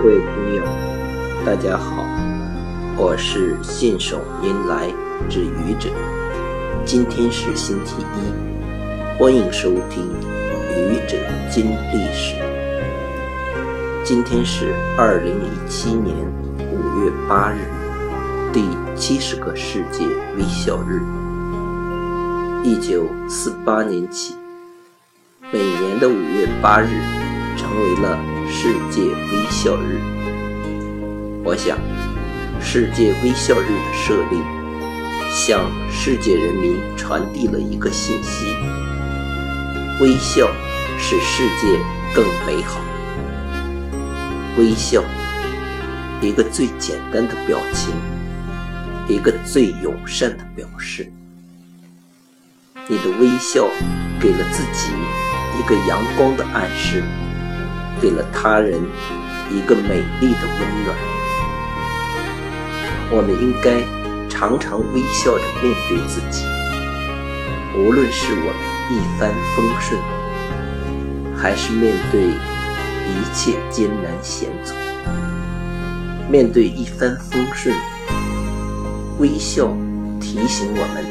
各位朋友，大家好，我是信手拈来之愚者。今天是星期一，欢迎收听《愚者今历史》。今天是二零一七年五月八日，第七十个世界微笑日。一九四八年起，每年的五月八日成为了世界微笑日。我想，世界微笑日的设立，向世界人民传递了一个信息：微笑使世界更美好。微笑，一个最简单的表情，一个最友善的表示。你的微笑给了自己一个阳光的暗示，给了他人一个美丽的温暖。我们应该常常微笑着面对自己，无论是我们一帆风顺，还是面对一切艰难险阻。面对一帆风顺，微笑提醒我们。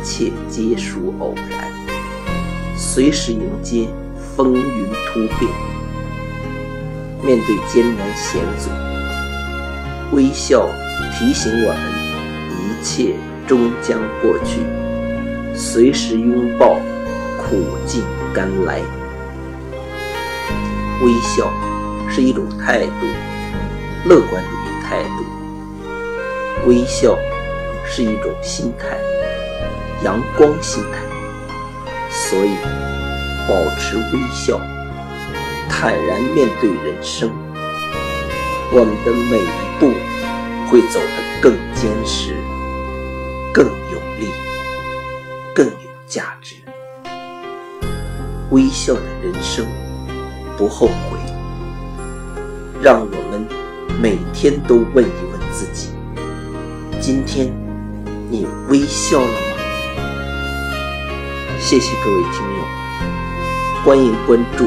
一切皆属偶然，随时迎接风云突变。面对艰难险阻，微笑提醒我们，一切终将过去。随时拥抱苦尽甘来。微笑是一种态度，乐观主义态度。微笑是一种心态。阳光心态，所以保持微笑，坦然面对人生，我们的每一步会走得更坚实、更有力、更有价值。微笑的人生不后悔，让我们每天都问一问自己：今天你微笑了吗？谢谢各位听友，欢迎关注